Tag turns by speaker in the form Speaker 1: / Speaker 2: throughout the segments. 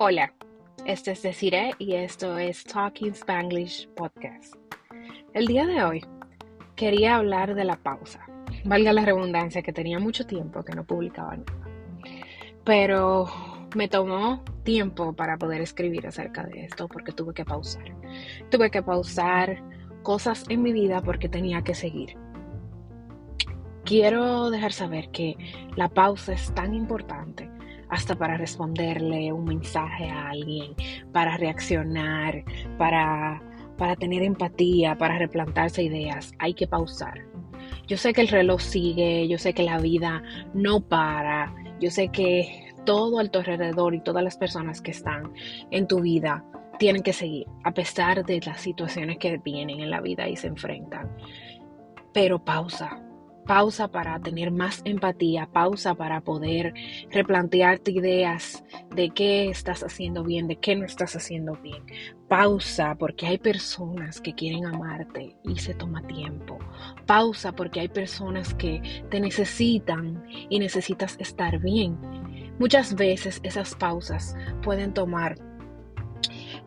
Speaker 1: Hola, este es Desiree y esto es Talking Spanglish Podcast. El día de hoy quería hablar de la pausa. Valga la redundancia que tenía mucho tiempo que no publicaba nada. Pero me tomó tiempo para poder escribir acerca de esto porque tuve que pausar. Tuve que pausar cosas en mi vida porque tenía que seguir. Quiero dejar saber que la pausa es tan importante hasta para responderle un mensaje a alguien, para reaccionar, para, para tener empatía, para replantarse ideas. Hay que pausar. Yo sé que el reloj sigue, yo sé que la vida no para, yo sé que todo a tu alrededor y todas las personas que están en tu vida tienen que seguir, a pesar de las situaciones que vienen en la vida y se enfrentan. Pero pausa, pausa para tener más empatía, pausa para poder replantearte ideas de qué estás haciendo bien, de qué no estás haciendo bien. Pausa porque hay personas que quieren amarte y se toma tiempo. Pausa porque hay personas que te necesitan y necesitas estar bien. Muchas veces esas pausas pueden tomar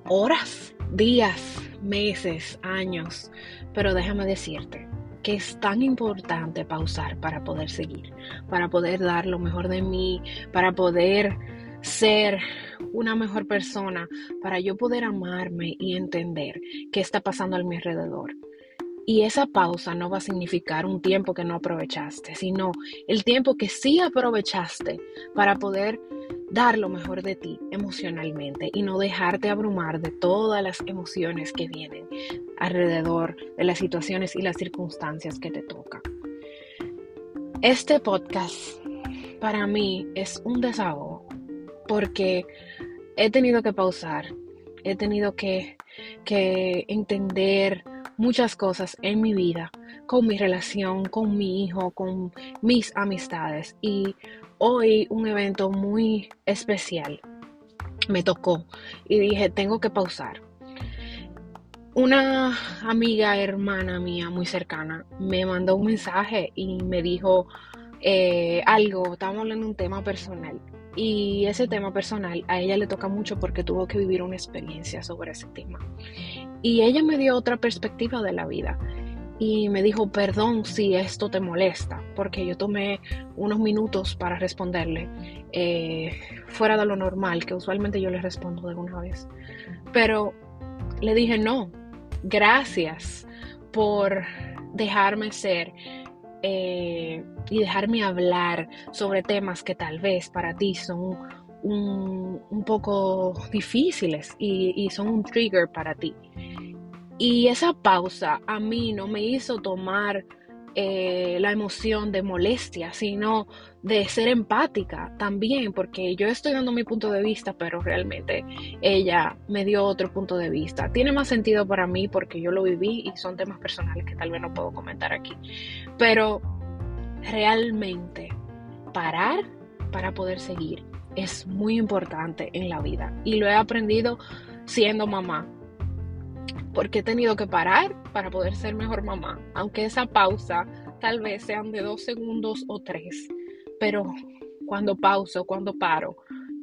Speaker 1: horas, días, meses, años, pero déjame decirte, que es tan importante pausar para poder seguir, para poder dar lo mejor de mí, para poder ser una mejor persona, para yo poder amarme y entender qué está pasando a mi alrededor. Y esa pausa no va a significar un tiempo que no aprovechaste, sino el tiempo que sí aprovechaste para poder dar lo mejor de ti emocionalmente y no dejarte abrumar de todas las emociones que vienen alrededor de las situaciones y las circunstancias que te tocan. Este podcast para mí es un desahogo porque he tenido que pausar, he tenido que, que entender muchas cosas en mi vida, con mi relación, con mi hijo, con mis amistades y hoy un evento muy especial me tocó y dije, tengo que pausar. Una amiga, hermana mía muy cercana, me mandó un mensaje y me dijo eh, algo, estábamos hablando de un tema personal. Y ese tema personal a ella le toca mucho porque tuvo que vivir una experiencia sobre ese tema. Y ella me dio otra perspectiva de la vida y me dijo, perdón si esto te molesta, porque yo tomé unos minutos para responderle eh, fuera de lo normal, que usualmente yo le respondo de una vez. Pero le dije, no, gracias por dejarme ser eh, y dejarme hablar sobre temas que tal vez para ti son un, poco difíciles y, y son un trigger para ti. Y esa pausa a mí no me hizo tomar eh, la emoción de molestia, sino de ser empática también, porque yo estoy dando mi punto de vista, pero realmente ella me dio otro punto de vista. Tiene más sentido para mí porque yo lo viví y son temas personales que tal vez no puedo comentar aquí. Pero realmente parar para poder seguir es muy importante en la vida y lo he aprendido siendo mamá porque he tenido que parar para poder ser mejor mamá, aunque esa pausa tal vez sean de dos segundos o tres, pero cuando pauso, cuando paro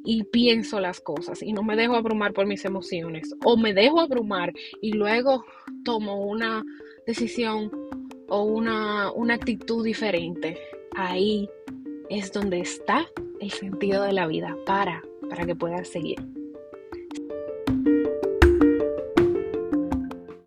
Speaker 1: y pienso las cosas y no me dejo abrumar por mis emociones o me dejo abrumar y luego tomo una decisión o una, una actitud diferente, ahí es donde está el sentido de la vida, para, para que puedas seguir.